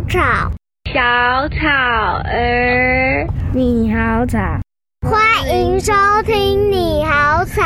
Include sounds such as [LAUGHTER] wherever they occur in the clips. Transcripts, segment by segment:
草，小草儿，你好草，欢迎收听你好草。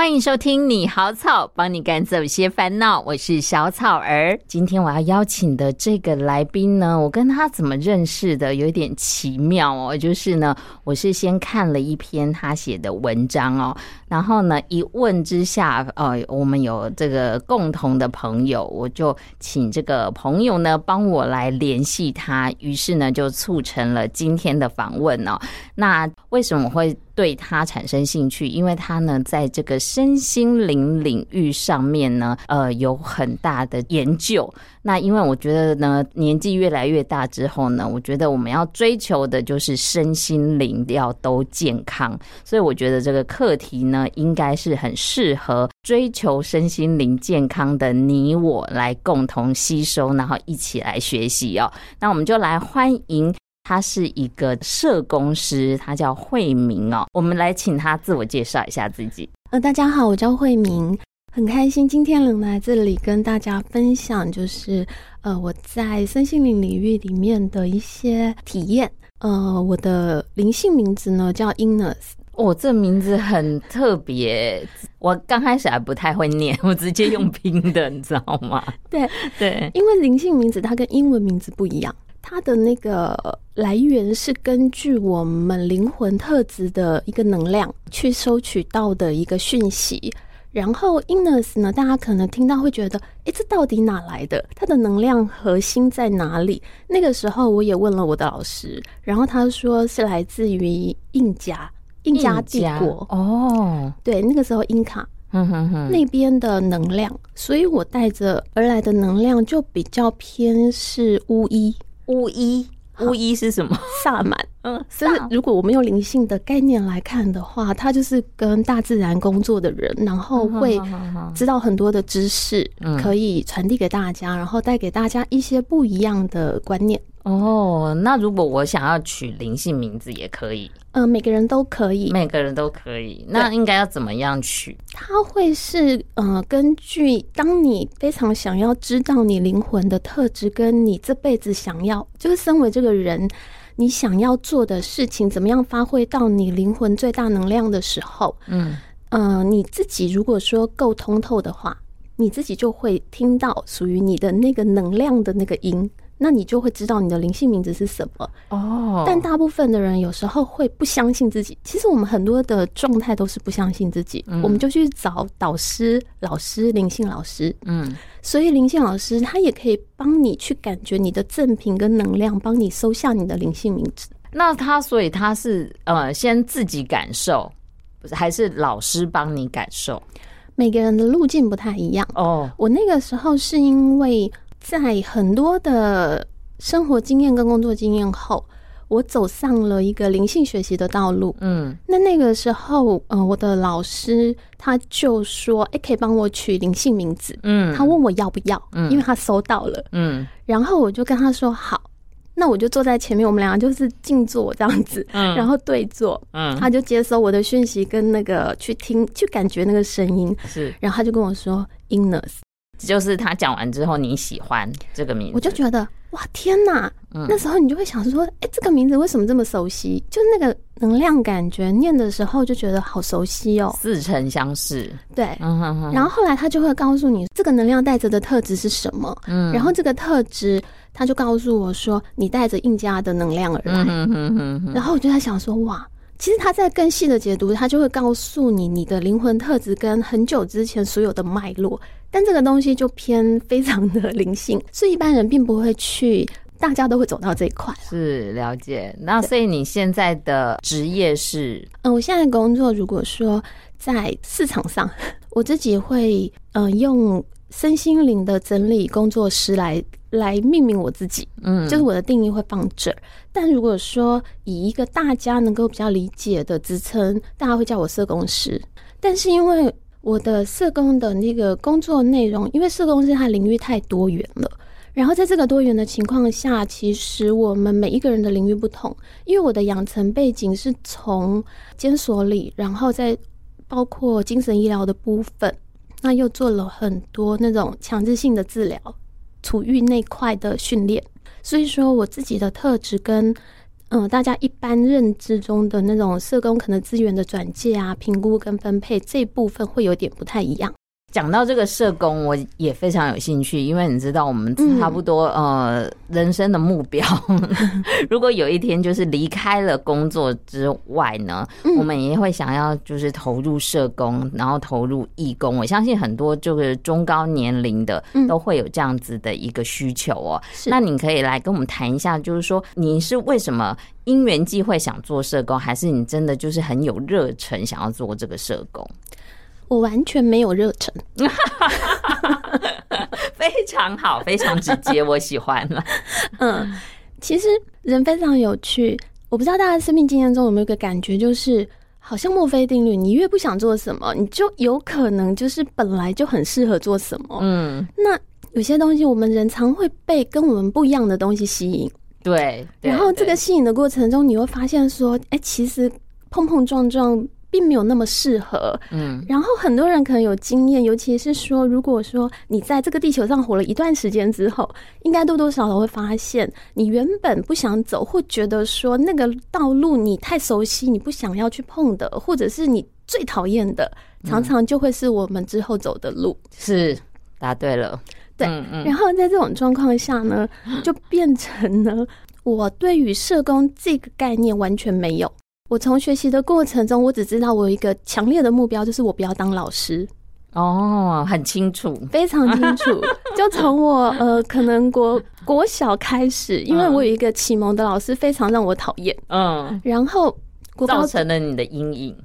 欢迎收听《你好草》，帮你赶走些烦恼。我是小草儿。今天我要邀请的这个来宾呢，我跟他怎么认识的，有点奇妙哦。就是呢，我是先看了一篇他写的文章哦，然后呢，一问之下，呃，我们有这个共同的朋友，我就请这个朋友呢帮我来联系他，于是呢就促成了今天的访问哦。那为什么会对他产生兴趣？因为他呢，在这个身心灵领域上面呢，呃，有很大的研究。那因为我觉得呢，年纪越来越大之后呢，我觉得我们要追求的就是身心灵要都健康。所以我觉得这个课题呢，应该是很适合追求身心灵健康的你我来共同吸收，然后一起来学习哦。那我们就来欢迎。他是一个社工师，他叫惠明哦。我们来请他自我介绍一下自己。呃，大家好，我叫惠明，很开心今天能来这里跟大家分享，就是呃我在身心灵领域里面的一些体验。呃，我的灵性名字呢叫 Ines，哦，这名字很特别。我刚开始还不太会念，我直接用拼的，你知道吗？[LAUGHS] 对对，因为灵性名字它跟英文名字不一样。它的那个来源是根据我们灵魂特质的一个能量去收取到的一个讯息，然后 Innes 呢，大家可能听到会觉得，诶，这到底哪来的？它的能量核心在哪里？那个时候我也问了我的老师，然后他说是来自于印加，印加帝国哦，对，那个时候印卡，哼哼哼，那边的能量，所以我带着而来的能量就比较偏是巫医。巫医，巫医是什么？萨满。嗯，所以如果我们用灵性的概念来看的话，他就是跟大自然工作的人，然后会知道很多的知识，可以传递给大家，然后带给大家一些不一样的观念。哦，那如果我想要取灵性名字也可以？嗯、呃，每个人都可以，每个人都可以。那应该要怎么样取？它会是呃，根据当你非常想要知道你灵魂的特质，跟你这辈子想要，就是身为这个人。你想要做的事情，怎么样发挥到你灵魂最大能量的时候，嗯，呃，你自己如果说够通透的话，你自己就会听到属于你的那个能量的那个音。那你就会知道你的灵性名字是什么哦。Oh. 但大部分的人有时候会不相信自己。其实我们很多的状态都是不相信自己，嗯、我们就去找导师、老师、灵性老师。嗯，所以灵性老师他也可以帮你去感觉你的赠品跟能量，帮你收下你的灵性名字。那他所以他是呃先自己感受，不是还是老师帮你感受？每个人的路径不太一样哦。Oh. 我那个时候是因为。在很多的生活经验跟工作经验后，我走上了一个灵性学习的道路。嗯，那那个时候，呃，我的老师他就说：“哎，可以帮我取灵性名字。”嗯，他问我要不要，嗯，因为他收到了。嗯，然后我就跟他说：“好。”那我就坐在前面，我们两个就是静坐这样子，嗯，然后对坐，嗯，他就接收我的讯息跟那个去听去感觉那个声音是，然后他就跟我说：“Ines。”就是他讲完之后，你喜欢这个名字，我就觉得哇天哪！嗯、那时候你就会想说，哎、欸，这个名字为什么这么熟悉？就那个能量感觉，念的时候就觉得好熟悉哦，似曾相识。对，嗯哼哼。然后后来他就会告诉你，这个能量带着的特质是什么？嗯，然后这个特质，他就告诉我说，你带着印加的能量而来。嗯哼哼哼。然后我就在想说，哇。其实他在更细的解读，他就会告诉你你的灵魂特质跟很久之前所有的脉络，但这个东西就偏非常的灵性，所以一般人并不会去，大家都会走到这一块。是了解。那所以你现在的职业是？嗯，我现在工作如果说在市场上，我自己会嗯、呃、用身心灵的整理工作室来。来命名我自己，嗯，就是我的定义会放这儿。但如果说以一个大家能够比较理解的职称，大家会叫我社工师。但是因为我的社工的那个工作内容，因为社工师他领域太多元了，然后在这个多元的情况下，其实我们每一个人的领域不同。因为我的养成背景是从监所里，然后再包括精神医疗的部分。那又做了很多那种强制性的治疗、处遇那块的训练，所以说我自己的特质跟嗯、呃、大家一般认知中的那种社工可能资源的转介啊、评估跟分配这部分会有点不太一样。讲到这个社工，我也非常有兴趣，因为你知道，我们差不多、嗯、呃人生的目标，[LAUGHS] 如果有一天就是离开了工作之外呢，嗯、我们也会想要就是投入社工，然后投入义工。我相信很多就是中高年龄的都会有这样子的一个需求哦。嗯、那你可以来跟我们谈一下，就是说你是为什么因缘际会想做社工，还是你真的就是很有热忱想要做这个社工？我完全没有热忱，[LAUGHS] 非常好，非常直接，我喜欢了。[LAUGHS] 嗯，其实人非常有趣，我不知道大家生命经验中有没有一个感觉，就是好像墨菲定律，你越不想做什么，你就有可能就是本来就很适合做什么。嗯，那有些东西，我们人常会被跟我们不一样的东西吸引。对，然后这个吸引的过程中，你会发现说，哎，其实碰碰撞撞。并没有那么适合，嗯，然后很多人可能有经验，尤其是说，如果说你在这个地球上活了一段时间之后，应该多多少少会发现，你原本不想走，或觉得说那个道路你太熟悉，你不想要去碰的，或者是你最讨厌的，常常就会是我们之后走的路。是，答对了，对，嗯嗯，然后在这种状况下呢，就变成了我对于社工这个概念完全没有。我从学习的过程中，我只知道我有一个强烈的目标，就是我不要当老师。哦，很清楚，[LAUGHS] 非常清楚。就从我呃，可能国国小开始，因为我有一个启蒙的老师，非常让我讨厌。嗯，然后造成了你的阴影，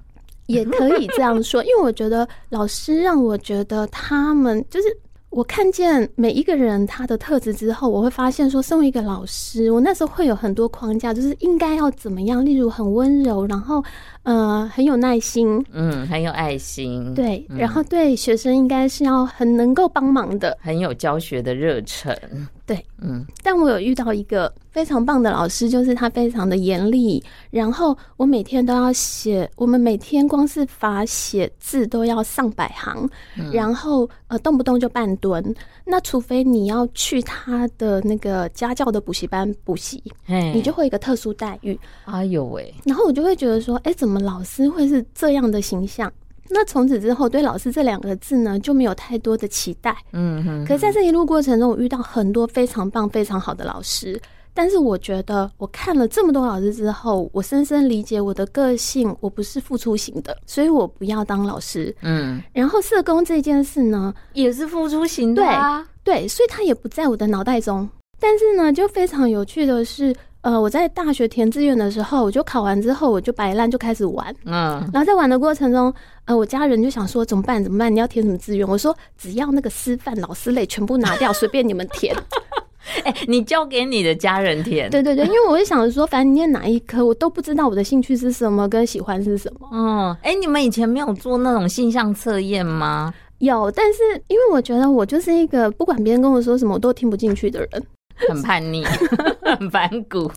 也可以这样说，因为我觉得老师让我觉得他们就是。我看见每一个人他的特质之后，我会发现说，身为一个老师，我那时候会有很多框架，就是应该要怎么样，例如很温柔，然后呃很有耐心，嗯，很有爱心，对，然后对学生应该是要很能够帮忙的，很有教学的热忱。对，嗯，但我有遇到一个非常棒的老师，就是他非常的严厉，然后我每天都要写，我们每天光是罚写字都要上百行，嗯、然后呃动不动就半蹲，那除非你要去他的那个家教的补习班补习，嘿。你就会有一个特殊待遇。哎呦喂，然后我就会觉得说，哎，怎么老师会是这样的形象？那从此之后，对老师这两个字呢，就没有太多的期待。嗯哼。可是在这一路过程中，我遇到很多非常棒、非常好的老师。但是我觉得，我看了这么多老师之后，我深深理解我的个性，我不是付出型的，所以我不要当老师。嗯。然后社工这件事呢，也是付出型的啊。对对，所以他也不在我的脑袋中。但是呢，就非常有趣的是。呃，我在大学填志愿的时候，我就考完之后，我就摆烂，就开始玩。嗯，然后在玩的过程中，呃，我家人就想说怎么办？怎么办？你要填什么志愿？我说只要那个师范老师类全部拿掉，随便你们填。[LAUGHS] 哎、欸，你交给你的家人填。对对对，因为我就想着说，反正你念哪一科，我都不知道我的兴趣是什么，跟喜欢是什么。嗯，哎、欸，你们以前没有做那种性向测验吗？有，但是因为我觉得我就是一个不管别人跟我说什么，我都听不进去的人。[LAUGHS] 很叛逆，[LAUGHS] 很反骨。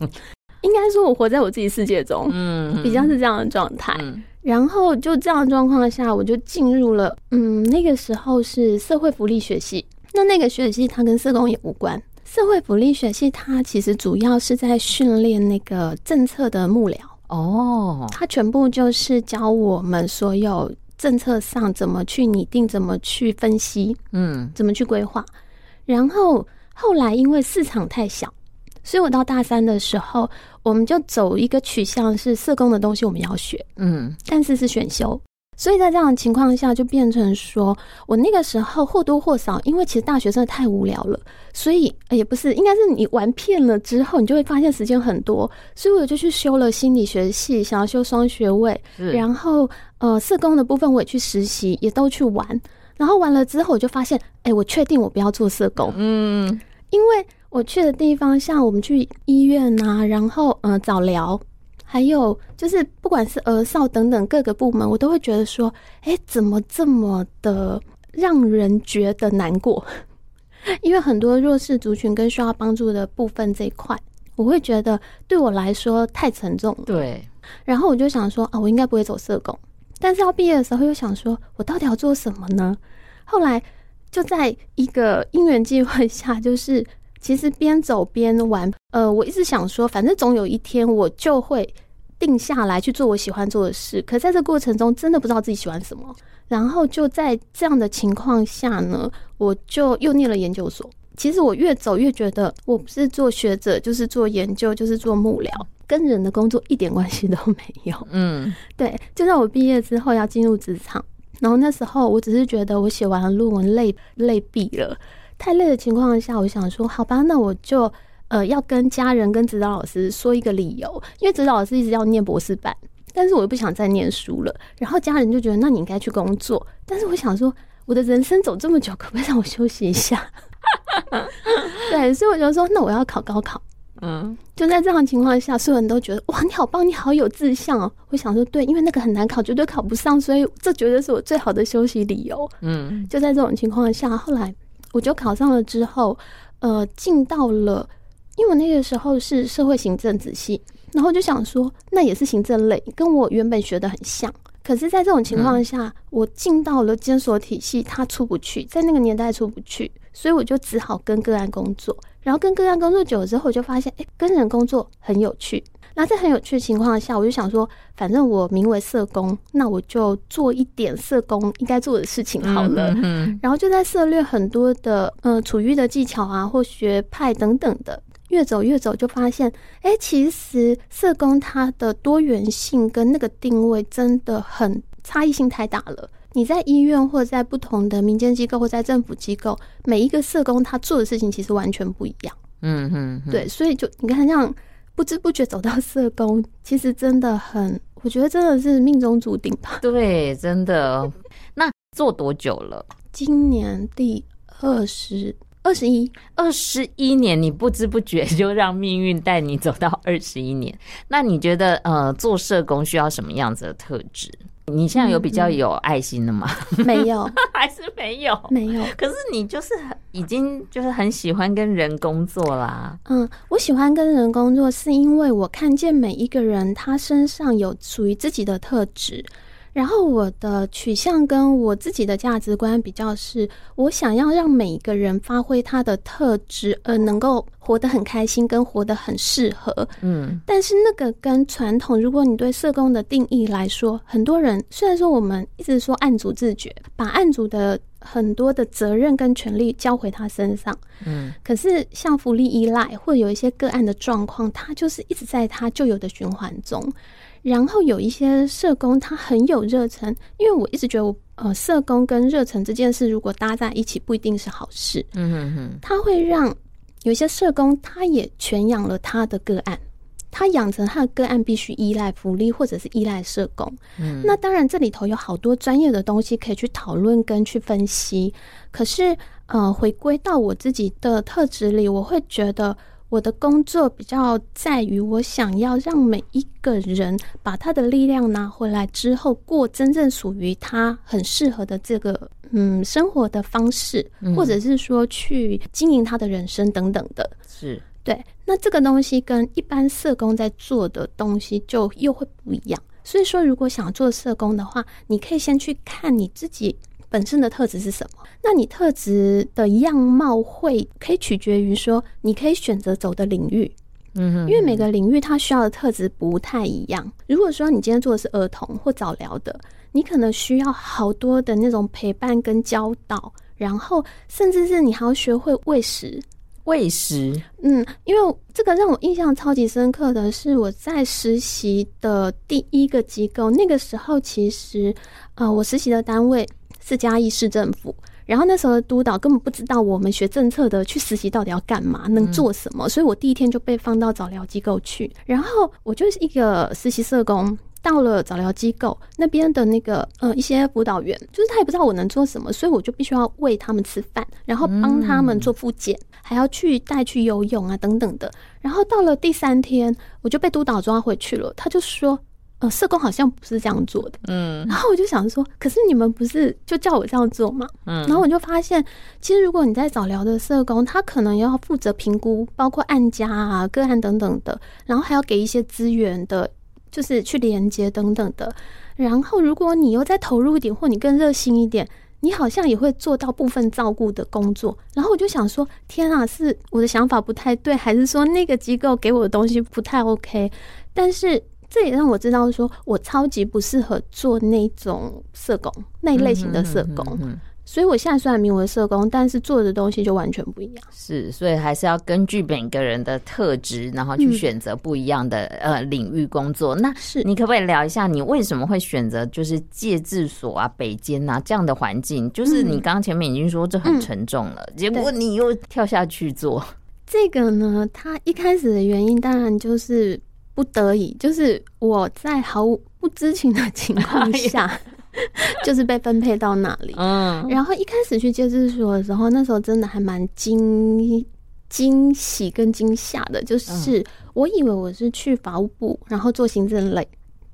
应该说，我活在我自己世界中，嗯，比较是这样的状态。嗯、然后就这样的状况下，我就进入了，嗯，那个时候是社会福利学系。那那个学系它跟社工也无关。社会福利学系它其实主要是在训练那个政策的幕僚。哦，它全部就是教我们所有政策上怎么去拟定，怎么去分析，嗯，怎么去规划。然后。后来因为市场太小，所以我到大三的时候，我们就走一个取向是社工的东西我们要学，嗯，但是是选修，所以在这样的情况下就变成说，我那个时候或多或少，因为其实大学真的太无聊了，所以也不是，应该是你玩遍了之后，你就会发现时间很多，所以我就去修了心理学系，想要修双学位，然后呃，社工的部分我也去实习，也都去玩，然后完了之后我就发现，哎，我确定我不要做社工，嗯。因为我去的地方，像我们去医院啊，然后呃早疗，还有就是不管是儿少等等各个部门，我都会觉得说，哎，怎么这么的让人觉得难过？[LAUGHS] 因为很多弱势族群跟需要帮助的部分这一块，我会觉得对我来说太沉重了。对，然后我就想说啊，我应该不会走社工，但是要毕业的时候又想说，我到底要做什么呢？后来就在一个因缘际会下，就是其实边走边玩。呃，我一直想说，反正总有一天我就会定下来去做我喜欢做的事。可在这过程中，真的不知道自己喜欢什么。然后就在这样的情况下呢，我就又念了研究所。其实我越走越觉得，我不是做学者，就是做研究，就是做幕僚，跟人的工作一点关系都没有。嗯，对。就在我毕业之后要进入职场，然后那时候我只是觉得我写完了论文累累毙了，太累的情况下，我想说，好吧，那我就呃要跟家人跟指导老师说一个理由，因为指导老师一直要念博士班，但是我又不想再念书了，然后家人就觉得，那你应该去工作，但是我想说，我的人生走这么久，可不可以让我休息一下？[LAUGHS] 对，所以我就说，那我要考高考。嗯，就在这样的情况下，所有人都觉得哇，你好棒，你好有志向哦。我想说，对，因为那个很难考，绝对考不上，所以这绝对是我最好的休息理由。嗯，就在这种情况下，后来我就考上了之后，呃，进到了，因为我那个时候是社会行政子系，然后就想说，那也是行政类，跟我原本学的很像。可是，在这种情况下，我进到了监所体系，他出不去，在那个年代出不去，所以我就只好跟个案工作。然后跟个案工作久了之后，我就发现，哎，跟人工作很有趣。那在很有趣的情况下，我就想说，反正我名为社工，那我就做一点社工应该做的事情好了。嗯，然后就在涉略很多的呃处遇的技巧啊，或学派等等的。越走越走，就发现，哎、欸，其实社工它的多元性跟那个定位真的很差异性太大了。你在医院或者在不同的民间机构或在政府机构，每一个社工他做的事情其实完全不一样。嗯哼，对，所以就你看，这样不知不觉走到社工，其实真的很，我觉得真的是命中注定吧。[LAUGHS] 对，真的。那做多久了？今年第二十。二十一，二十一年，你不知不觉 [LAUGHS] 就让命运带你走到二十一年。那你觉得，呃，做社工需要什么样子的特质？你现在有比较有爱心的吗？[LAUGHS] 没有，[LAUGHS] 还是没有，没有。可是你就是很已经就是很喜欢跟人工作啦。嗯，我喜欢跟人工作，是因为我看见每一个人他身上有属于自己的特质。然后我的取向跟我自己的价值观比较是，我想要让每一个人发挥他的特质，而能够活得很开心，跟活得很适合。嗯，但是那个跟传统，如果你对社工的定义来说，很多人虽然说我们一直说案主自觉，把案主的很多的责任跟权利交回他身上，嗯，可是像福利依赖或有一些个案的状况，他就是一直在他旧有的循环中。然后有一些社工，他很有热忱，因为我一直觉得我，呃，社工跟热忱这件事如果搭在一起，不一定是好事。嗯哼哼，他会让有些社工，他也全养了他的个案，他养成他的个案必须依赖福利或者是依赖社工。嗯，那当然这里头有好多专业的东西可以去讨论跟去分析。可是，呃，回归到我自己的特质里，我会觉得。我的工作比较在于，我想要让每一个人把他的力量拿回来之后，过真正属于他很适合的这个嗯生活的方式，或者是说去经营他的人生等等的。是对。那这个东西跟一般社工在做的东西就又会不一样。所以说，如果想做社工的话，你可以先去看你自己。本身的特质是什么？那你特质的样貌会可以取决于说，你可以选择走的领域，嗯哼，因为每个领域它需要的特质不太一样。如果说你今天做的是儿童或早疗的，你可能需要好多的那种陪伴跟教导，然后甚至是你还要学会喂食。喂食，嗯，因为这个让我印象超级深刻的是我在实习的第一个机构，那个时候其实，呃，我实习的单位。是嘉义市政府，然后那时候的督导根本不知道我们学政策的去实习到底要干嘛，能做什么，所以我第一天就被放到早疗机构去，然后我就是一个实习社工，到了早疗机构那边的那个呃一些辅导员，就是他也不知道我能做什么，所以我就必须要喂他们吃饭，然后帮他们做复健，还要去带去游泳啊等等的，然后到了第三天，我就被督导抓回去了，他就说。呃，社工好像不是这样做的，嗯，然后我就想说，可是你们不是就叫我这样做吗？嗯，然后我就发现，其实如果你在早疗的社工，他可能要负责评估，包括案家啊、个案等等的，然后还要给一些资源的，就是去连接等等的。然后如果你又再投入一点，或你更热心一点，你好像也会做到部分照顾的工作。然后我就想说，天啊，是我的想法不太对，还是说那个机构给我的东西不太 OK？但是这也让我知道，说我超级不适合做那种社工那一类型的社工。嗯嗯嗯嗯所以，我现在虽然名为社工，但是做的东西就完全不一样。是，所以还是要根据每个人的特质，然后去选择不一样的、嗯、呃领域工作。那是你可不可以聊一下，你为什么会选择就是戒治所啊、北监啊这样的环境？就是你刚刚前面已经说这很沉重了，嗯、结果你又跳下去做这个呢？他一开始的原因当然就是不得已，就是我在毫无不知情的情况下。[LAUGHS] [LAUGHS] 就是被分配到那里，嗯，然后一开始去戒治所的时候，那时候真的还蛮惊惊喜跟惊吓的，就是我以为我是去法务部，然后做行政类，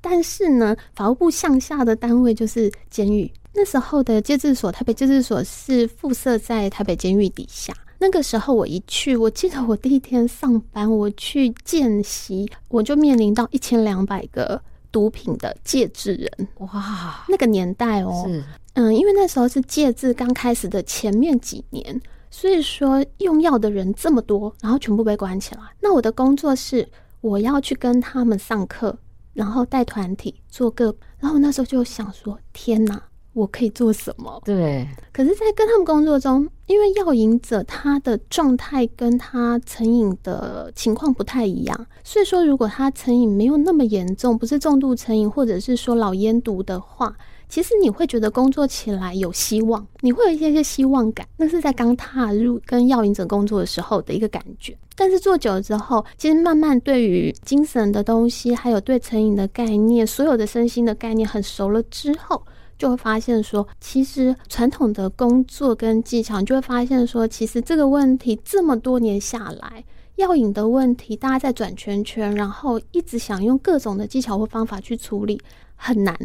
但是呢，法务部向下的单位就是监狱。那时候的戒治所，台北戒治所是附设在台北监狱底下。那个时候我一去，我记得我第一天上班，我去见习，我就面临到一千两百个。毒品的戒治人，哇，那个年代哦，是，嗯，因为那时候是戒治刚开始的前面几年，所以说用药的人这么多，然后全部被关起来。那我的工作是我要去跟他们上课，然后带团体做个，然后我那时候就想说，天哪！我可以做什么？对，可是，在跟他们工作中，因为药瘾者他的状态跟他成瘾的情况不太一样，所以说，如果他成瘾没有那么严重，不是重度成瘾，或者是说老烟毒的话，其实你会觉得工作起来有希望，你会有一些些希望感。那是在刚踏入跟药瘾者工作的时候的一个感觉。但是做久了之后，其实慢慢对于精神的东西，还有对成瘾的概念，所有的身心的概念很熟了之后。就会发现说，其实传统的工作跟技巧，你就会发现说，其实这个问题这么多年下来，药引的问题，大家在转圈圈，然后一直想用各种的技巧或方法去处理，很难，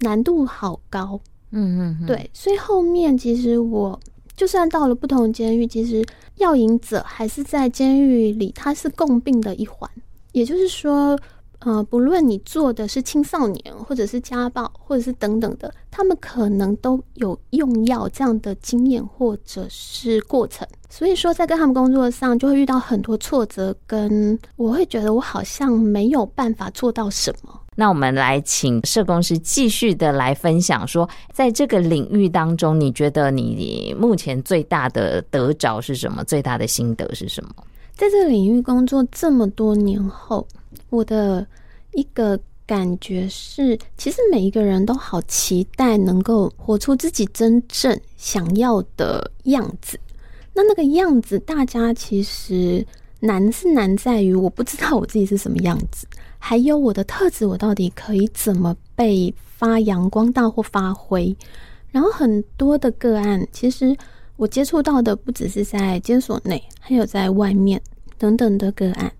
难度好高。嗯嗯，对，所以后面其实我就算到了不同监狱，其实药瘾者还是在监狱里，它是共病的一环，也就是说。呃，不论你做的是青少年，或者是家暴，或者是等等的，他们可能都有用药这样的经验或者是过程。所以说，在跟他们工作上，就会遇到很多挫折，跟我会觉得我好像没有办法做到什么。那我们来请社工师继续的来分享，说在这个领域当中，你觉得你目前最大的得着是什么？最大的心得是什么？在这个领域工作这么多年后。我的一个感觉是，其实每一个人都好期待能够活出自己真正想要的样子。那那个样子，大家其实难是难在于，我不知道我自己是什么样子，[LAUGHS] 还有我的特质，我到底可以怎么被发扬光大或发挥。然后很多的个案，其实我接触到的不只是在监所内，还有在外面等等的个案。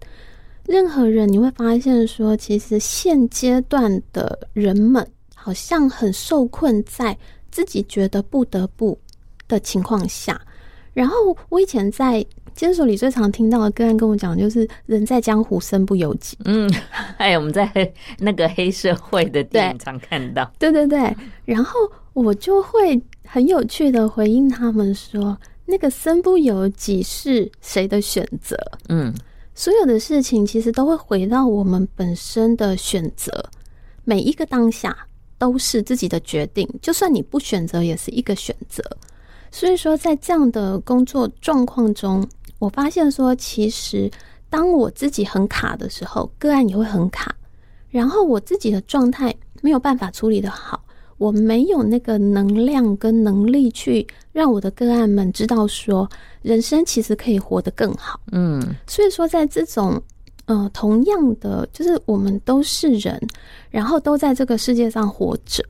任何人你会发现说，其实现阶段的人们好像很受困在自己觉得不得不的情况下。然后我以前在监所里最常听到的个案跟我讲，就是“人在江湖身不由己”。嗯，[LAUGHS] 哎，我们在那个黑社会的电影常看到。[LAUGHS] 对对对，然后我就会很有趣的回应他们说：“那个身不由己是谁的选择？”嗯。所有的事情其实都会回到我们本身的选择，每一个当下都是自己的决定，就算你不选择，也是一个选择。所以说，在这样的工作状况中，我发现说，其实当我自己很卡的时候，个案也会很卡，然后我自己的状态没有办法处理得好。我没有那个能量跟能力去让我的个案们知道说，人生其实可以活得更好。嗯，所以说在这种呃同样的，就是我们都是人，然后都在这个世界上活着，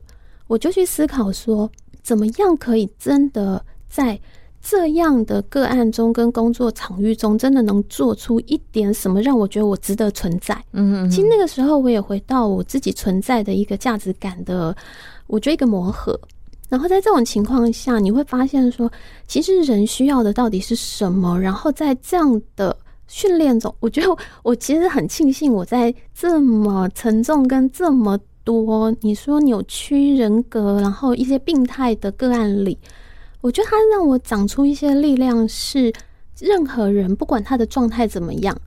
我就去思考说，怎么样可以真的在这样的个案中跟工作场域中，真的能做出一点什么，让我觉得我值得存在。嗯，其实那个时候我也回到我自己存在的一个价值感的。我觉得一个磨合，然后在这种情况下，你会发现说，其实人需要的到底是什么？然后在这样的训练中，我觉得我其实很庆幸，我在这么沉重跟这么多你说扭曲人格，然后一些病态的个案里，我觉得它让我长出一些力量，是任何人不管他的状态怎么样，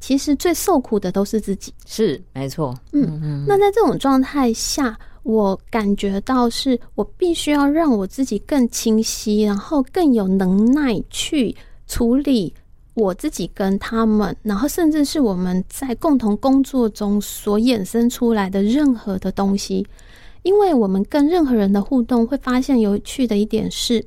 其实最受苦的都是自己。是没错，嗯嗯。那在这种状态下，我感觉到是我必须要让我自己更清晰，然后更有能耐去处理。我自己跟他们，然后甚至是我们在共同工作中所衍生出来的任何的东西，因为我们跟任何人的互动，会发现有趣的一点是，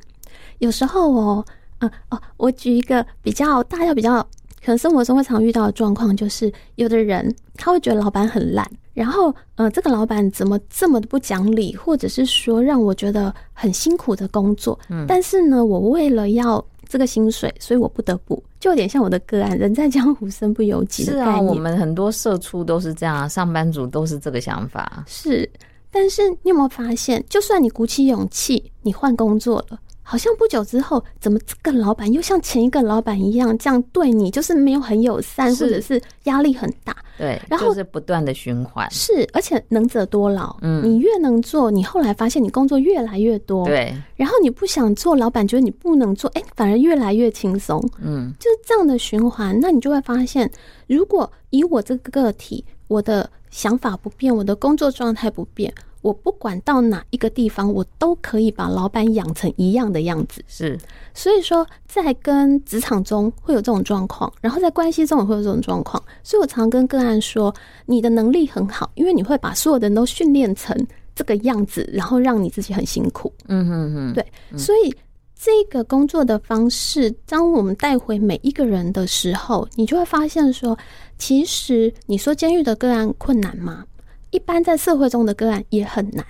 有时候哦，啊哦，我举一个比较大家比较可能生活中会常遇到的状况，就是有的人他会觉得老板很烂，然后呃，这个老板怎么这么的不讲理，或者是说让我觉得很辛苦的工作，嗯，但是呢，我为了要这个薪水，所以我不得不，就有点像我的个案，人在江湖身不由己的概念。是啊，我们很多社畜都是这样，上班族都是这个想法。是，但是你有没有发现，就算你鼓起勇气，你换工作了。好像不久之后，怎么这个老板又像前一个老板一样这样对你，就是没有很友善，或者是压力很大。对，然后就是不断的循环。是，而且能者多劳。嗯，你越能做，你后来发现你工作越来越多。对，然后你不想做，老板觉得你不能做，哎，反而越来越轻松。嗯，就是这样的循环。那你就会发现，如果以我这个个体，我的想法不变，我的工作状态不变。我不管到哪一个地方，我都可以把老板养成一样的样子。是，所以说在跟职场中会有这种状况，然后在关系中也会有这种状况。所以我常跟个案说，你的能力很好，因为你会把所有的人都训练成这个样子，然后让你自己很辛苦。嗯哼哼，对。所以这个工作的方式，当我们带回每一个人的时候，你就会发现说，其实你说监狱的个案困难吗？一般在社会中的个案也很难，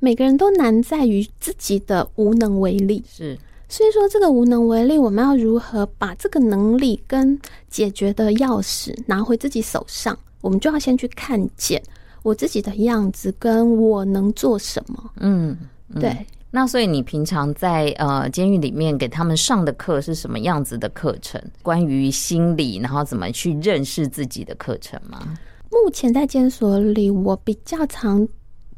每个人都难在于自己的无能为力。是，所以说这个无能为力，我们要如何把这个能力跟解决的钥匙拿回自己手上？我们就要先去看见我自己的样子，跟我能做什么。嗯，嗯对。那所以你平常在呃监狱里面给他们上的课是什么样子的课程？关于心理，然后怎么去认识自己的课程吗？目前在监所里，我比较常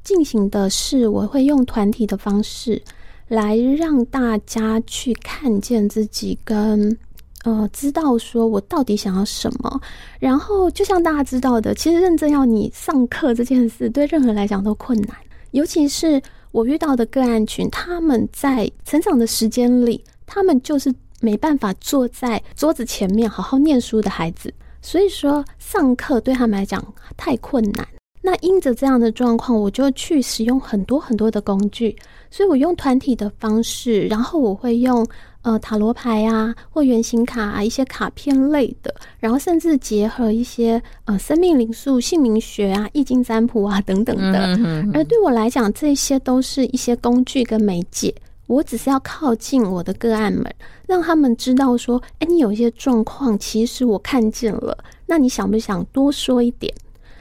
进行的是，我会用团体的方式来让大家去看见自己跟，呃知道说我到底想要什么。然后，就像大家知道的，其实认真要你上课这件事，对任何人来讲都困难。尤其是我遇到的个案群，他们在成长的时间里，他们就是没办法坐在桌子前面好好念书的孩子。所以说，上课对他们来讲太困难。那因着这样的状况，我就去使用很多很多的工具。所以我用团体的方式，然后我会用呃塔罗牌啊，或圆形卡啊，一些卡片类的，然后甚至结合一些呃生命灵数、姓名学啊、易经占卜啊等等的。而对我来讲，这些都是一些工具跟媒介。我只是要靠近我的个案们，让他们知道说：“哎，你有一些状况，其实我看见了。那你想不想多说一点？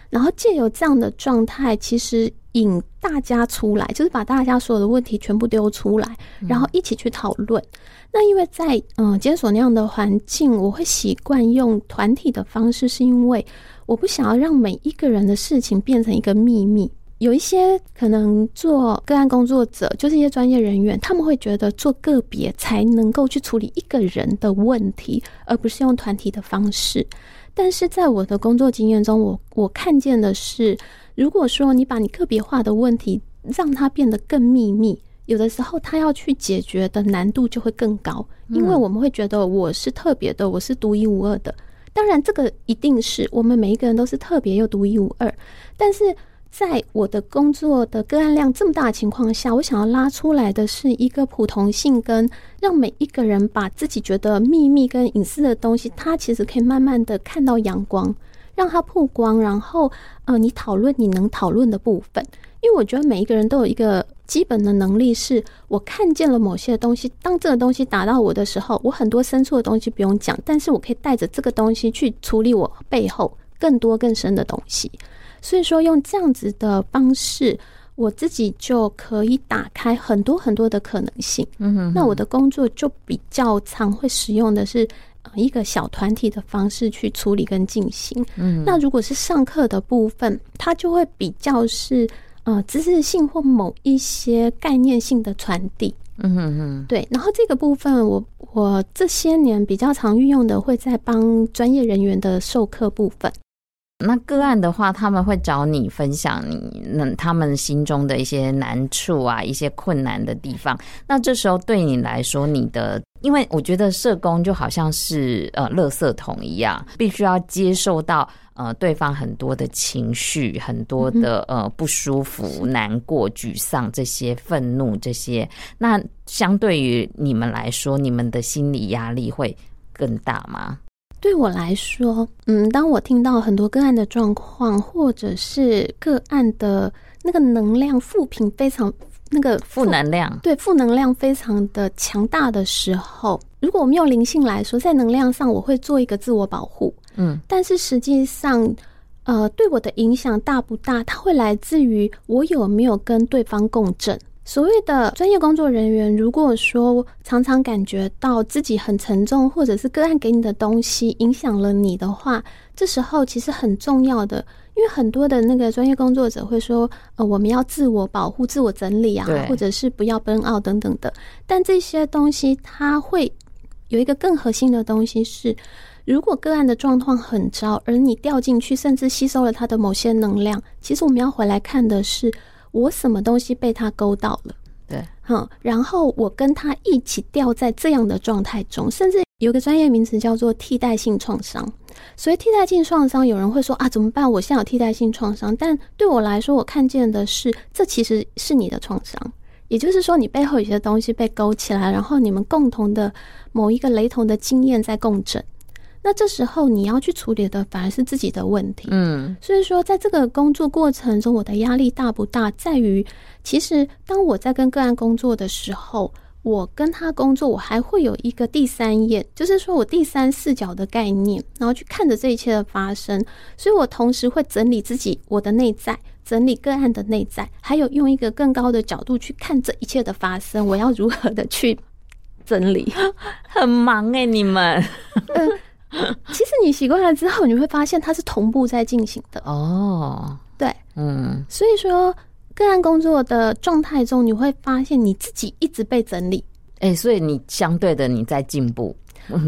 然后借由这样的状态，其实引大家出来，就是把大家所有的问题全部丢出来，然后一起去讨论。嗯、那因为在嗯监所那样的环境，我会习惯用团体的方式，是因为我不想要让每一个人的事情变成一个秘密。”有一些可能做个案工作者，就是一些专业人员，他们会觉得做个别才能够去处理一个人的问题，而不是用团体的方式。但是在我的工作经验中，我我看见的是，如果说你把你个别化的问题让它变得更秘密，有的时候他要去解决的难度就会更高，因为我们会觉得我是特别的，我是独一无二的。当然，这个一定是我们每一个人都是特别又独一无二，但是。在我的工作的个案量这么大的情况下，我想要拉出来的是一个普通性，跟让每一个人把自己觉得秘密跟隐私的东西，它其实可以慢慢的看到阳光，让它曝光，然后呃，你讨论你能讨论的部分。因为我觉得每一个人都有一个基本的能力，是我看见了某些东西，当这个东西打到我的时候，我很多深处的东西不用讲，但是我可以带着这个东西去处理我背后更多更深的东西。所以说，用这样子的方式，我自己就可以打开很多很多的可能性。嗯哼，那我的工作就比较常会使用的是一个小团体的方式去处理跟进行。嗯，那如果是上课的部分，它就会比较是呃知识性或某一些概念性的传递。嗯哼哼，对。然后这个部分我，我我这些年比较常运用的，会在帮专业人员的授课部分。那个案的话，他们会找你分享你那他们心中的一些难处啊，一些困难的地方。那这时候对你来说，你的因为我觉得社工就好像是呃，垃圾桶一样，必须要接受到呃对方很多的情绪，很多的呃不舒服、难过、沮丧这些愤怒这些。那相对于你们来说，你们的心理压力会更大吗？对我来说，嗯，当我听到很多个案的状况，或者是个案的那个能量负评非常那个负，负能量，对，负能量非常的强大的时候，如果我们用灵性来说，在能量上我会做一个自我保护，嗯，但是实际上，呃，对我的影响大不大？它会来自于我有没有跟对方共振。所谓的专业工作人员，如果说常常感觉到自己很沉重，或者是个案给你的东西影响了你的话，这时候其实很重要的，因为很多的那个专业工作者会说，呃，我们要自我保护、自我整理啊，或者是不要 burn out 等等的。但这些东西，它会有一个更核心的东西是，如果个案的状况很糟，而你掉进去，甚至吸收了他的某些能量，其实我们要回来看的是。我什么东西被他勾到了？对，好，然后我跟他一起掉在这样的状态中，甚至有个专业名词叫做替代性创伤。所以替代性创伤，有人会说啊，怎么办？我现在有替代性创伤，但对我来说，我看见的是，这其实是你的创伤。也就是说，你背后有些东西被勾起来，然后你们共同的某一个雷同的经验在共振。那这时候你要去处理的反而是自己的问题，嗯，所以说在这个工作过程中，我的压力大不大，在于其实当我在跟个案工作的时候，我跟他工作，我还会有一个第三眼，就是说我第三视角的概念，然后去看着这一切的发生，所以我同时会整理自己我的内在，整理个案的内在，还有用一个更高的角度去看这一切的发生，我要如何的去整理，[LAUGHS] 很忙诶、欸，你们。嗯 [LAUGHS] 其实你习惯了之后，你会发现它是同步在进行的哦。对，嗯，所以说个案工作的状态中，你会发现你自己一直被整理。哎、欸，所以你相对的你在进步，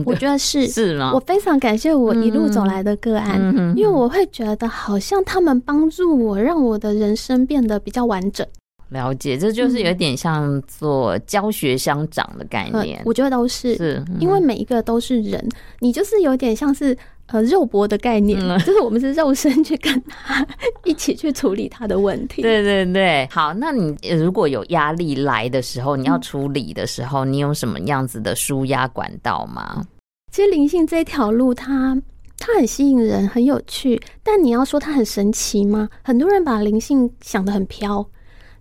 我觉得是 [LAUGHS] 是吗？我非常感谢我一路走来的个案，嗯、因为我会觉得好像他们帮助我，让我的人生变得比较完整。了解，这就是有点像做教学相长的概念。嗯、我觉得都是，是、嗯、因为每一个都是人，你就是有点像是呃肉搏的概念，嗯、就是我们是肉身去跟他一起去处理他的问题。[LAUGHS] 对对对，好，那你如果有压力来的时候，你要处理的时候，嗯、你有什么样子的舒压管道吗？其实灵性这条路它，它它很吸引人，很有趣，但你要说它很神奇吗？很多人把灵性想得很飘。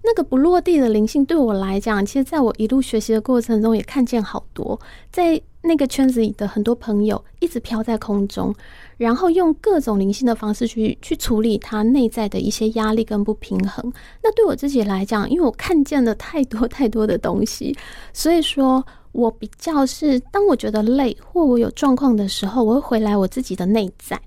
那个不落地的灵性对我来讲，其实在我一路学习的过程中，也看见好多在那个圈子里的很多朋友一直飘在空中，然后用各种灵性的方式去去处理他内在的一些压力跟不平衡。那对我自己来讲，因为我看见了太多太多的东西，所以说我比较是当我觉得累或我有状况的时候，我会回来我自己的内在。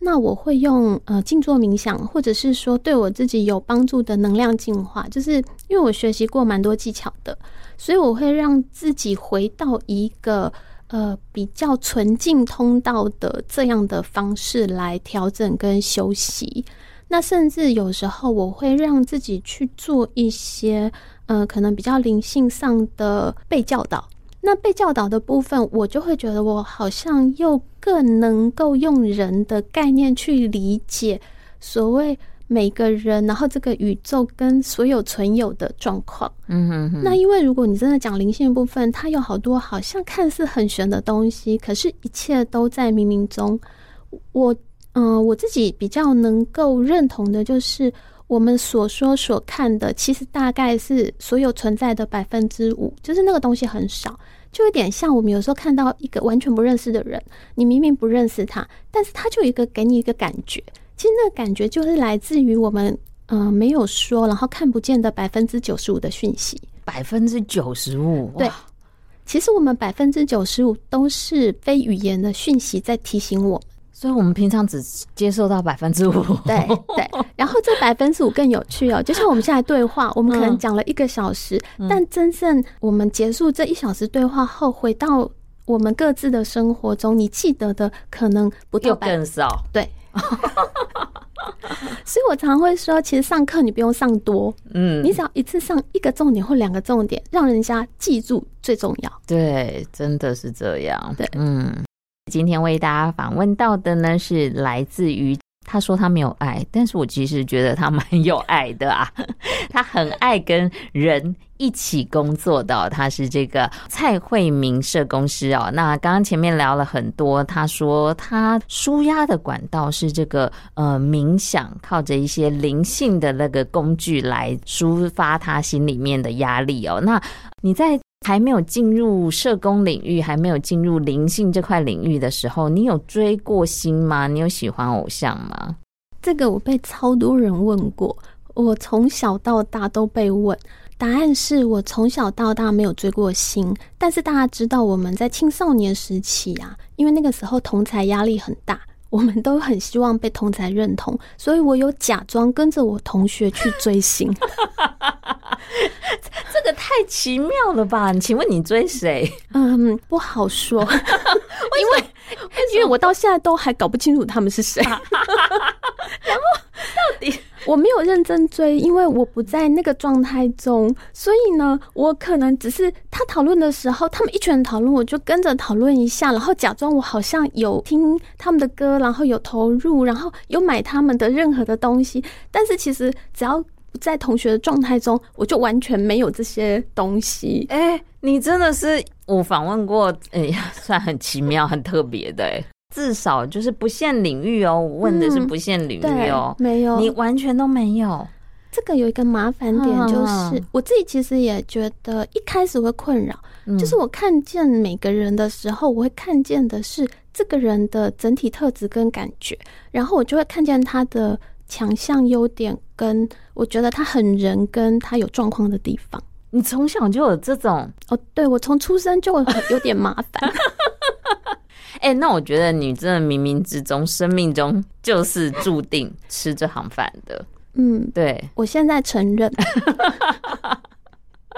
那我会用呃静坐冥想，或者是说对我自己有帮助的能量净化，就是因为我学习过蛮多技巧的，所以我会让自己回到一个呃比较纯净通道的这样的方式来调整跟休息。那甚至有时候我会让自己去做一些呃可能比较灵性上的被教导。那被教导的部分，我就会觉得我好像又更能够用人的概念去理解所谓每个人，然后这个宇宙跟所有存有的状况。嗯哼哼。那因为如果你真的讲灵性的部分，它有好多好像看似很玄的东西，可是一切都在冥冥中。我嗯、呃，我自己比较能够认同的就是。我们所说所看的，其实大概是所有存在的百分之五，就是那个东西很少，就有点像我们有时候看到一个完全不认识的人，你明明不认识他，但是他就一个给你一个感觉，其实那个感觉就是来自于我们嗯、呃、没有说，然后看不见的百分之九十五的讯息，百分之九十五，对，其实我们百分之九十五都是非语言的讯息在提醒我们。所以我们平常只接受到百分之五。对对，然后这百分之五更有趣哦，就像我们现在对话，我们可能讲了一个小时，嗯、但真正我们结束这一小时对话后，回到我们各自的生活中，你记得的可能不到百分之少。对。[LAUGHS] 所以我常会说，其实上课你不用上多，嗯，你只要一次上一个重点或两个重点，让人家记住最重要。对，真的是这样。对，嗯，今天为大家访问到的呢，是来自于。他说他没有爱，但是我其实觉得他蛮有爱的啊。[LAUGHS] 他很爱跟人一起工作的，他是这个蔡惠明社工师哦。那刚刚前面聊了很多，他说他舒压的管道是这个呃冥想，靠着一些灵性的那个工具来抒发他心里面的压力哦。那你在？还没有进入社工领域，还没有进入灵性这块领域的时候，你有追过星吗？你有喜欢偶像吗？这个我被超多人问过，我从小到大都被问，答案是我从小到大没有追过星。但是大家知道，我们在青少年时期啊，因为那个时候同才压力很大，[LAUGHS] 我们都很希望被同才认同，所以我有假装跟着我同学去追星。[LAUGHS] [LAUGHS] 这个太奇妙了吧？请问你追谁？嗯，不好说，[LAUGHS] 因为因为我到现在都还搞不清楚他们是谁。[LAUGHS] 然后到底我没有认真追，因为我不在那个状态中，所以呢，我可能只是他讨论的时候，他们一群人讨论，我就跟着讨论一下，然后假装我好像有听他们的歌，然后有投入，然后有买他们的任何的东西，但是其实只要。在同学的状态中，我就完全没有这些东西。哎、欸，你真的是我访问过，哎、欸、呀，算很奇妙、很特别的。哎，至少就是不限领域哦。我问的是不限领域哦，嗯、没有，你完全都没有。这个有一个麻烦点，就是我自己其实也觉得一开始会困扰，嗯、就是我看见每个人的时候，我会看见的是这个人的整体特质跟感觉，然后我就会看见他的。强项、优点跟我觉得他很人，跟他有状况的地方。你从小就有这种哦？对，我从出生就有点麻烦。哎、欸，那我觉得你真的冥冥之中、生命中就是注定吃这行饭的。嗯，对，我现在承认。[LAUGHS]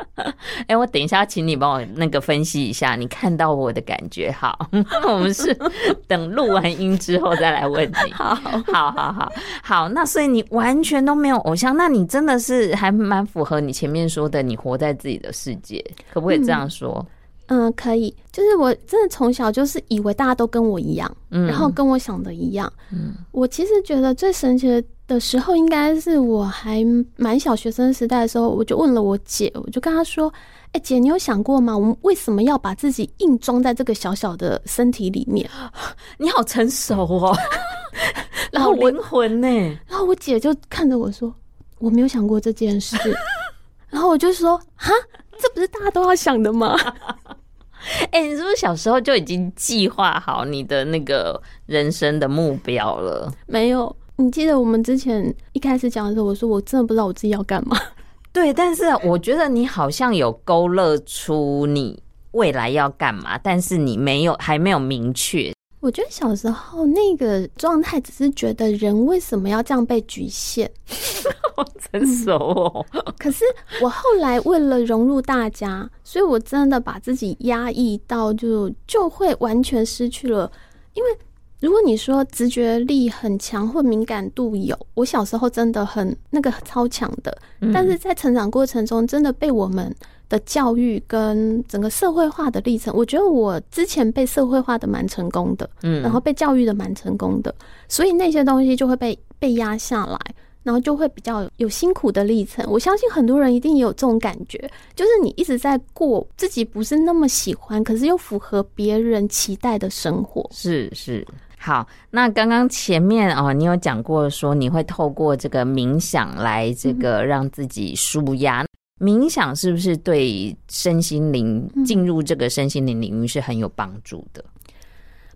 [LAUGHS] 哎、欸，我等一下请你帮我那个分析一下，你看到我的感觉。好，我们是 [LAUGHS] 等录完音之后再来问你。好，好，好，好，好。那所以你完全都没有偶像，那你真的是还蛮符合你前面说的，你活在自己的世界，可不可以这样说？嗯，嗯，可以。就是我真的从小就是以为大家都跟我一样，嗯，然后跟我想的一样。嗯，我其实觉得最神奇的。的时候，应该是我还蛮小学生时代的时候，我就问了我姐，我就跟她说：“哎、欸，姐，你有想过吗？我们为什么要把自己硬装在这个小小的身体里面？” [GASPS] 你好成熟哦，[LAUGHS] 然后灵魂呢？然后我姐就看着我说：“我没有想过这件事。”然后我就说：“哈，这不是大家都要想的吗？” [LAUGHS] 哎、欸，你是不是小时候就已经计划好你的那个人生的目标了？没有。你记得我们之前一开始讲的时候，我说我真的不知道我自己要干嘛。[LAUGHS] 对，但是我觉得你好像有勾勒出你未来要干嘛，但是你没有，还没有明确。我觉得小时候那个状态只是觉得人为什么要这样被局限，[LAUGHS] 好成熟哦。可是我后来为了融入大家，所以我真的把自己压抑到就就会完全失去了，因为。如果你说直觉力很强或敏感度有，我小时候真的很那个超强的，但是在成长过程中，真的被我们的教育跟整个社会化的历程，我觉得我之前被社会化的蛮成功的，嗯，然后被教育的蛮成功的，所以那些东西就会被被压下来。然后就会比较有辛苦的历程，我相信很多人一定也有这种感觉，就是你一直在过自己不是那么喜欢，可是又符合别人期待的生活。是是，好，那刚刚前面哦，你有讲过说你会透过这个冥想来这个让自己舒压，嗯、冥想是不是对身心灵进入这个身心灵领域是很有帮助的？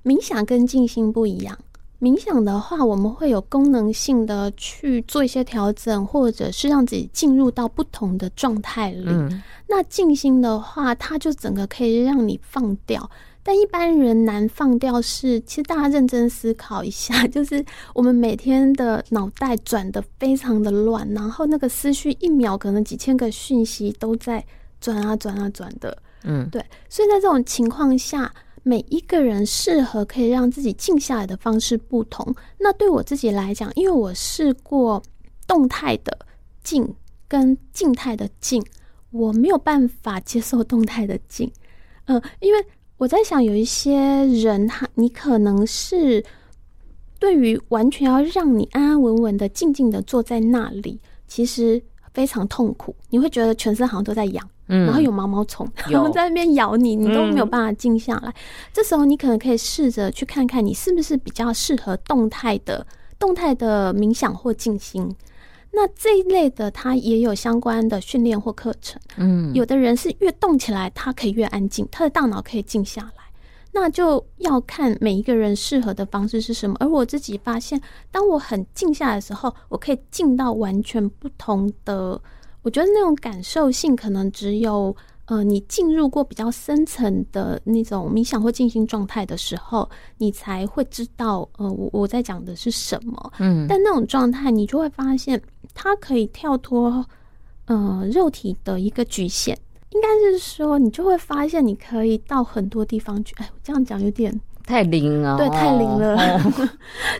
冥想跟静心不一样。冥想的话，我们会有功能性的去做一些调整，或者是让自己进入到不同的状态里。嗯、那静心的话，它就整个可以让你放掉，但一般人难放掉是，其实大家认真思考一下，[LAUGHS] 就是我们每天的脑袋转的非常的乱，然后那个思绪一秒可能几千个讯息都在转啊转啊转的，嗯，对。所以在这种情况下，每一个人适合可以让自己静下来的方式不同。那对我自己来讲，因为我试过动态的静跟静态的静，我没有办法接受动态的静，嗯、呃，因为。我在想，有一些人，他你可能是对于完全要让你安安稳稳的、静静的坐在那里，其实非常痛苦。你会觉得全身好像都在痒，嗯，然后有毛毛虫，[LAUGHS] 然后在那边咬你，你都没有办法静下来。这时候，你可能可以试着去看看，你是不是比较适合动态的、动态的冥想或静心。那这一类的，它也有相关的训练或课程。嗯，有的人是越动起来，他可以越安静，他的大脑可以静下来。那就要看每一个人适合的方式是什么。而我自己发现，当我很静下来的时候，我可以静到完全不同的。我觉得那种感受性，可能只有呃，你进入过比较深层的那种冥想或静心状态的时候，你才会知道呃，我我在讲的是什么。嗯，但那种状态，你就会发现。它可以跳脱，呃，肉体的一个局限，应该是说，你就会发现你可以到很多地方去。哎，我这样讲有点太灵啊，对，太灵了。哦、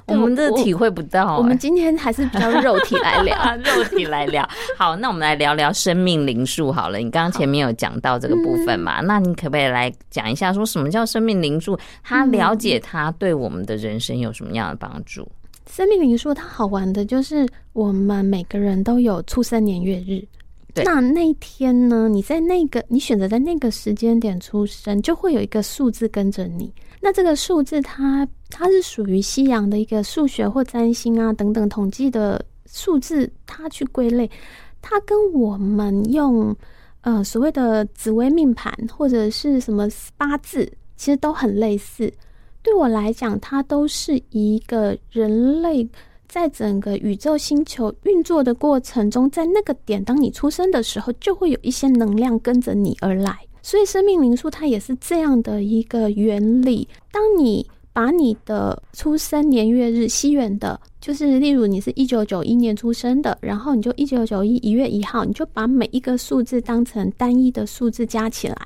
[LAUGHS] 我们这体会不到、欸。我们今天还是比较肉体来聊，[LAUGHS] 肉体来聊。好，那我们来聊聊生命灵数好了。你刚刚前面有讲到这个部分嘛？嗯、那你可不可以来讲一下，说什么叫生命灵数？他了解它对我们的人生有什么样的帮助？生命灵数它好玩的就是，我们每个人都有出生年月日。对。那那一天呢，你在那个你选择在那个时间点出生，就会有一个数字跟着你。那这个数字它它是属于西洋的一个数学或占星啊等等统计的数字，它去归类，它跟我们用呃所谓的紫微命盘或者是什么八字，其实都很类似。对我来讲，它都是一个人类在整个宇宙星球运作的过程中，在那个点，当你出生的时候，就会有一些能量跟着你而来。所以，生命灵数它也是这样的一个原理。当你把你的出生年月日西元的，就是例如你是一九九一年出生的，然后你就一九九一一月一号，你就把每一个数字当成单一的数字加起来。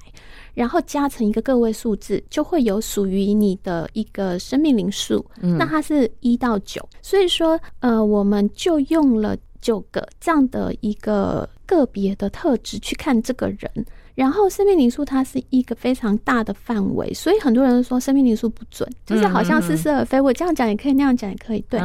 然后加成一个个位数字，就会有属于你的一个生命灵数。嗯，那它是一到九，所以说，呃，我们就用了九个这样的一个个别的特质去看这个人。然后，生命灵数它是一个非常大的范围，所以很多人说生命灵数不准，就是好像似是而非。我这样讲也可以，那样讲也可以，对。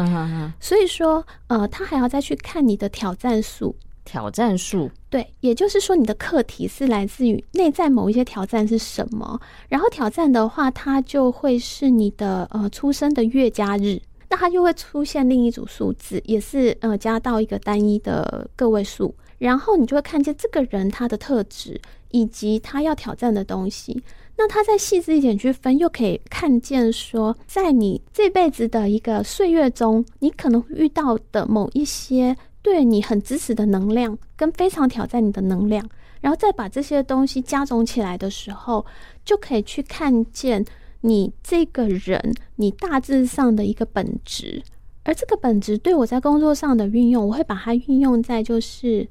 所以说，呃，他还要再去看你的挑战数。挑战数，对，也就是说你的课题是来自于内在某一些挑战是什么，然后挑战的话，它就会是你的呃出生的月加日，那它就会出现另一组数字，也是呃加到一个单一的个位数，然后你就会看见这个人他的特质以及他要挑战的东西，那他再细致一点去分，又可以看见说，在你这辈子的一个岁月中，你可能会遇到的某一些。对你很支持的能量，跟非常挑战你的能量，然后再把这些东西加总起来的时候，就可以去看见你这个人，你大致上的一个本质。而这个本质对我在工作上的运用，我会把它运用在就是，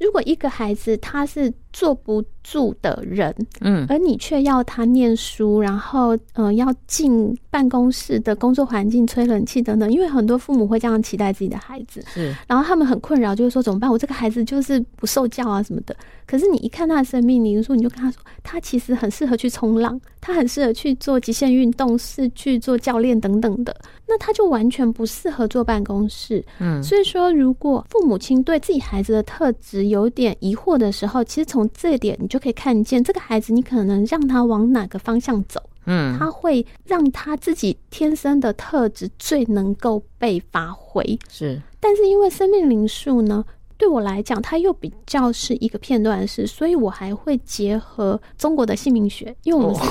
如果一个孩子他是坐不住的人，嗯，而你却要他念书，然后嗯、呃，要进办公室的工作环境吹冷气等等，因为很多父母会这样期待自己的孩子，是，然后他们很困扰，就是说怎么办？我这个孩子就是不受教啊什么的。可是你一看他的生命灵数，你就跟他说，他其实很适合去冲浪，他很适合去做极限运动，是去做教练等等的。那他就完全不适合坐办公室。嗯，所以说，如果父母亲对自己孩子的特质有点疑惑的时候，其实从这一点你就可以看见，这个孩子你可能让他往哪个方向走，嗯，他会让他自己天生的特质最能够被发挥。是，但是因为生命灵数呢，对我来讲，它又比较是一个片段式，所以我还会结合中国的姓名学，因为我们是。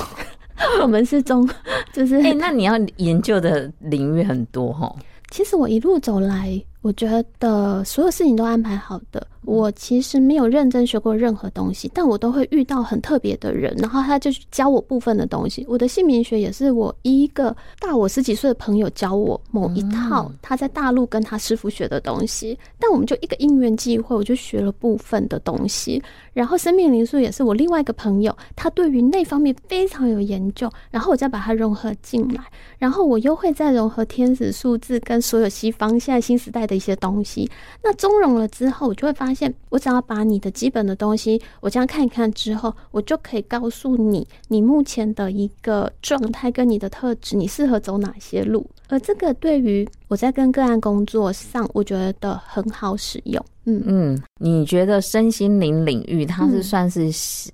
[LAUGHS] 我们是中，就是哎、欸，那你要研究的领域很多哈。其实我一路走来，我觉得所有事情都安排好的，我其实没有认真学过任何东西，但我都会遇到很特别的人，然后他就教我部分的东西。我的姓名学也是我一个大我十几岁的朋友教我某一套他在大陆跟他师傅学的东西，但我们就一个因缘际会，我就学了部分的东西。然后生命灵数也是我另外一个朋友，他对于那方面非常有研究，然后我再把它融合进来，然后我又会再融合天使数字跟所有西方现在新时代的一些东西。那中融了之后，我就会发现，我只要把你的基本的东西，我这样看一看之后，我就可以告诉你，你目前的一个状态跟你的特质，你适合走哪些路。而这个对于我在跟个案工作上，我觉得很好使用。嗯嗯，你觉得身心灵领域它是算是、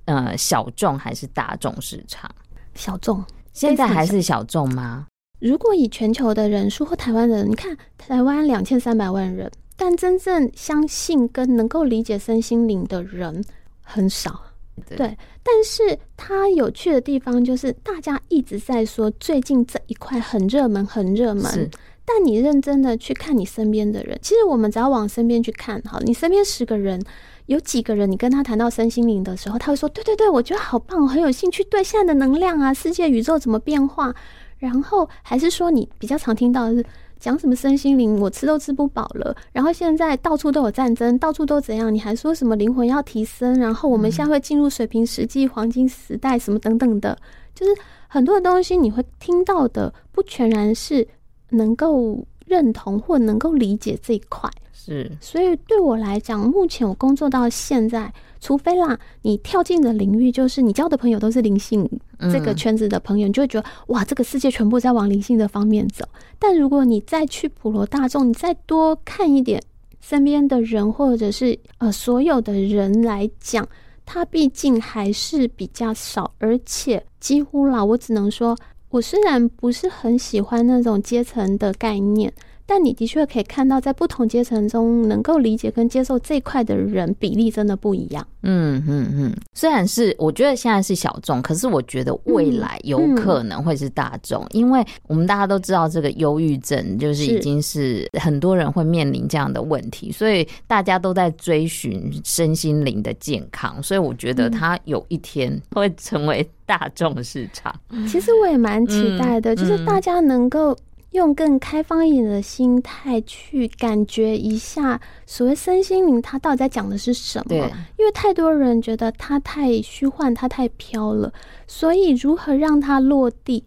嗯、呃小众还是大众市场？小众，现在还是小众吗？如果以全球的人数或台湾人，你看台湾两千三百万人。但真正相信跟能够理解身心灵的人很少，对，但是它有趣的地方就是，大家一直在说最近这一块很热门，很热门。但你认真的去看你身边的人，其实我们只要往身边去看，好，你身边十个人，有几个人你跟他谈到身心灵的时候，他会说：“对对对，我觉得好棒，我很有兴趣。”对，现在的能量啊，世界宇宙怎么变化？然后还是说你比较常听到的是。讲什么身心灵，我吃都吃不饱了。然后现在到处都有战争，到处都怎样？你还说什么灵魂要提升？然后我们现在会进入水平世纪黄金时代，什么等等的，就是很多的东西你会听到的，不全然是能够认同或能够理解这一块。是，所以对我来讲，目前我工作到现在，除非啦，你跳进的领域就是你交的朋友都是灵性这个圈子的朋友，你就会觉得哇，这个世界全部在往灵性的方面走。但如果你再去普罗大众，你再多看一点身边的人，或者是呃所有的人来讲，他毕竟还是比较少，而且几乎啦，我只能说，我虽然不是很喜欢那种阶层的概念。但你的确可以看到，在不同阶层中，能够理解跟接受这块的人比例真的不一样。嗯嗯嗯。虽然是我觉得现在是小众，可是我觉得未来有可能会是大众，嗯嗯，因为我们大家都知道这个忧郁症就是已经是很多人会面临这样的问题，所以大家都在追寻身心灵的健康，所以我觉得它有一天 [LAUGHS] 会成为大众市场。其实我也蛮期待的，嗯，就是大家能够。用更开放一点的心态去感觉一下，所谓身心灵，它到底在讲的是什么？对，因为太多人觉得它太虚幻，它太飘了，所以如何让它落地？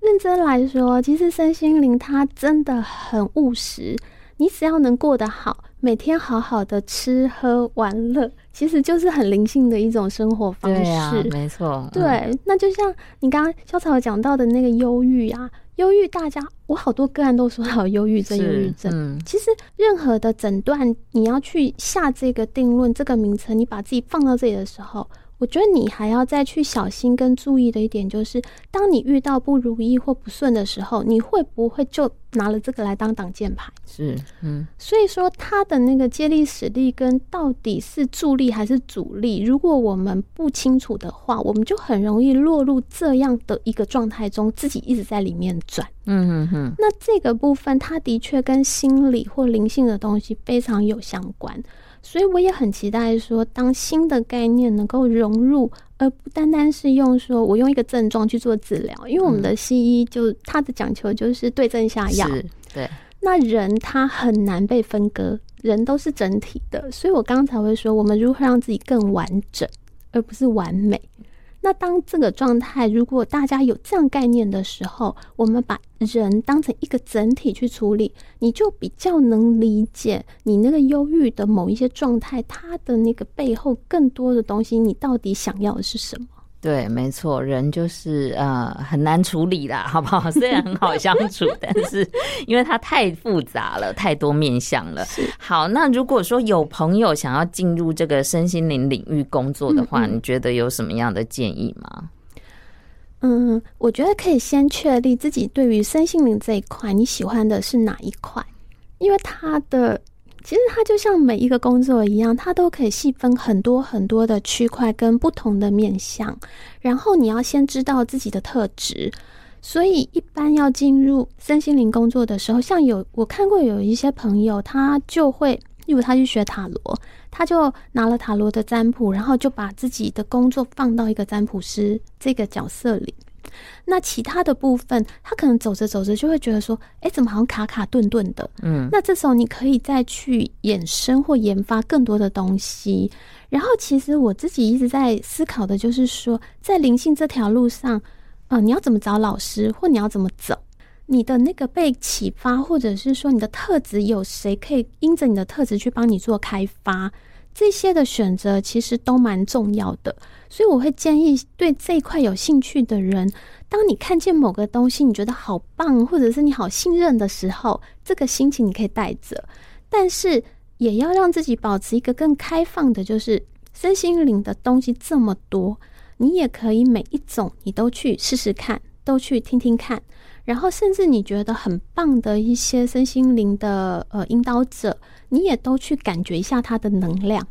认真来说，其实身心灵它真的很务实。你只要能过得好，每天好好的吃喝玩乐，其实就是很灵性的一种生活方式。对啊，没错。对，嗯、那就像你刚刚萧草讲到的那个忧郁啊。忧郁，大家我好多个案都说好忧郁症，忧郁症。嗯，其实任何的诊断，你要去下这个定论，这个名称，你把自己放到这里的时候。我觉得你还要再去小心跟注意的一点就是，当你遇到不如意或不顺的时候，你会不会就拿了这个来当挡箭牌？是，嗯。所以说，他的那个接力使力跟到底是助力还是阻力，如果我们不清楚的话，我们就很容易落入这样的一个状态中，自己一直在里面转。嗯哼哼。那这个部分，它的确跟心理或灵性的东西非常有相关。所以我也很期待说，当新的概念能够融入，而不单单是用说我用一个症状去做治疗，因为我们的西医就它的讲求就是对症下药。对，那人他很难被分割，人都是整体的，所以我刚才会说，我们如何让自己更完整，而不是完美。那当这个状态，如果大家有这样概念的时候，我们把人当成一个整体去处理，你就比较能理解你那个忧郁的某一些状态，它的那个背后更多的东西，你到底想要的是什么？对，没错，人就是呃很难处理啦，好不好？[LAUGHS] 虽然很好相处，但是因为它太复杂了，太多面向了。好，那如果说有朋友想要进入这个身心灵领域工作的话，嗯嗯，你觉得有什么样的建议吗？嗯，我觉得可以先确立自己对于身心灵这一块你喜欢的是哪一块，因为它的。其实它就像每一个工作一样，它都可以细分很多很多的区块跟不同的面向。然后你要先知道自己的特质，所以一般要进入身心灵工作的时候，像有我看过有一些朋友，他就会例如他去学塔罗，他就拿了塔罗的占卜，然后就把自己的工作放到一个占卜师这个角色里。那其他的部分，他可能走着走着就会觉得说，哎，怎么好像卡卡顿顿的？嗯，那这时候你可以再去衍生或研发更多的东西。然后，其实我自己一直在思考的就是说，在灵性这条路上，呃，你要怎么找老师，或你要怎么走？你的那个被启发，或者是说你的特质，有谁可以因着你的特质去帮你做开发？这些的选择其实都蛮重要的。所以我会建议对这一块有兴趣的人，当你看见某个东西，你觉得好棒，或者是你好信任的时候，这个心情你可以带着，但是也要让自己保持一个更开放的，就是身心灵的东西这么多，你也可以每一种你都去试试看，都去听听看。然后，甚至你觉得很棒的一些身心灵的呃引导者，你也都去感觉一下他的能量，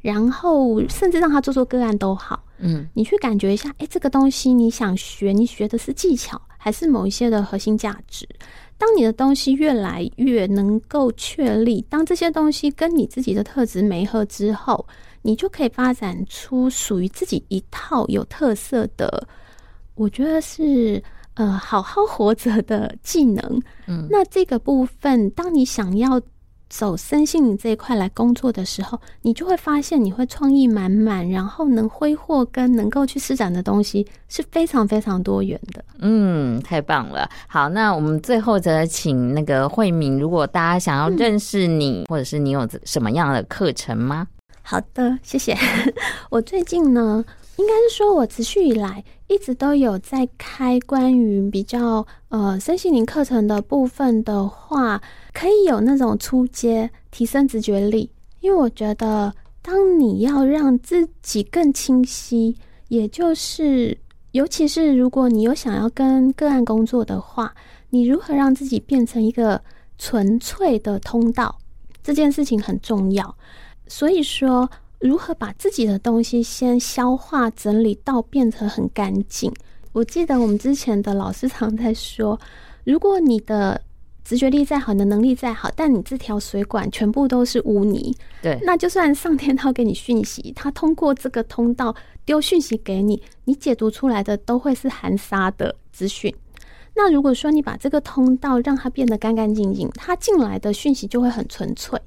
然后甚至让他做做个案都好。嗯，你去感觉一下，哎，这个东西你想学，你学的是技巧，还是某一些的核心价值？当你的东西越来越能够确立，当这些东西跟你自己的特质没合之后，你就可以发展出属于自己一套有特色的，我觉得是。呃，好好活着的技能，嗯，那这个部分，当你想要走身心灵这一块来工作的时候，你就会发现你会创意满满，然后能挥霍跟能够去施展的东西是非常非常多元的。嗯，太棒了。好，那我们最后则请那个慧敏，如果大家想要认识你，嗯、或者是你有什么样的课程吗？好的，谢谢。[LAUGHS] 我最近呢，应该是说我持续以来。一直都有在开关于比较呃身心灵课程的部分的话，可以有那种初阶提升直觉力，因为我觉得当你要让自己更清晰，也就是尤其是如果你有想要跟个案工作的话，你如何让自己变成一个纯粹的通道，这件事情很重要。所以说。如何把自己的东西先消化整理到变成很干净？我记得我们之前的老师常在说，如果你的直觉力再好，你的能力再好，但你这条水管全部都是污泥，对，那就算上天他给你讯息，他通过这个通道丢讯息给你，你解读出来的都会是含沙的资讯。那如果说你把这个通道让它变得干干净净，它进来的讯息就会很纯粹。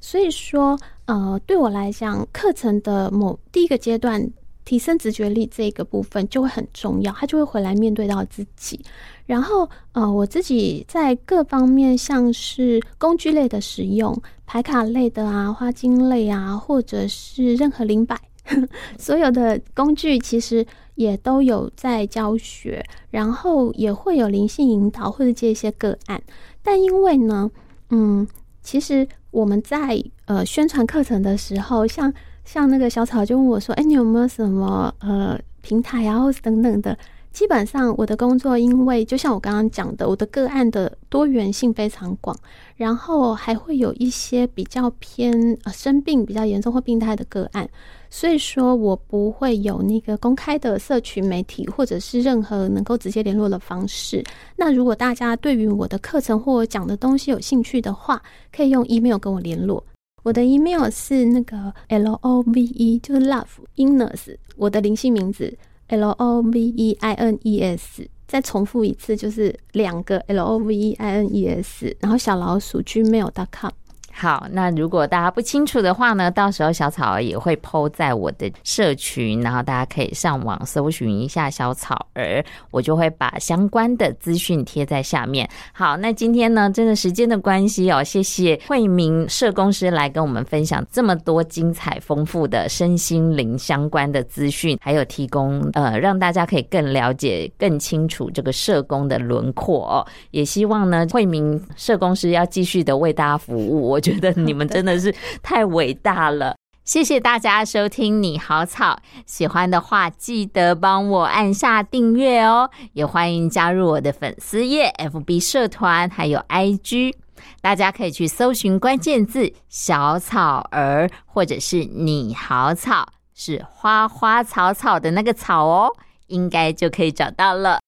所以说，呃，对我来讲，课程的某第一个阶段提升直觉力这个部分就会很重要，他就会回来面对到自己。然后，呃，我自己在各方面，像是工具类的使用、牌卡类的啊、花精类啊，或者是任何灵摆，[LAUGHS] 所有的工具其实也都有在教学，然后也会有灵性引导或者接一些个案。但因为呢，嗯，其实。我们在呃宣传课程的时候，像像那个小草就问我说：“哎，你有没有什么呃平台啊，或者等等的？”基本上我的工作，因为就像我刚刚讲的，我的个案的多元性非常广，然后还会有一些比较偏呃生病比较严重或病态的个案。所以说我不会有那个公开的社群媒体，或者是任何能够直接联络的方式。那如果大家对于我的课程或我讲的东西有兴趣的话，可以用 email 跟我联络。我的 email 是那个 l o v e，就是 love Inners，我的灵性名字 l o v e i n e s。再重复一次，就是两个 l o v e i n e s，然后小老鼠 gmail.com。好，那如果大家不清楚的话呢，到时候小草儿也会 po 在我的社群，然后大家可以上网搜寻一下小草儿，我就会把相关的资讯贴在下面。好，那今天呢，真的时间的关系哦，谢谢惠民社工师来跟我们分享这么多精彩丰富的身心灵相关的资讯，还有提供呃让大家可以更了解、更清楚这个社工的轮廓哦。也希望呢，惠民社工师要继续的为大家服务我。我觉得你们真的是太伟大了，[LAUGHS] 谢谢大家收听你好草，喜欢的话记得帮我按下订阅哦，也欢迎加入我的粉丝页 FB 社团还有 IG，大家可以去搜寻关键字小草儿或者是你好草，是花花草草的那个草哦，应该就可以找到了。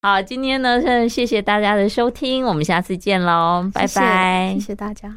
好，今天呢，谢谢大家的收听，我们下次见喽，拜拜，谢谢大家。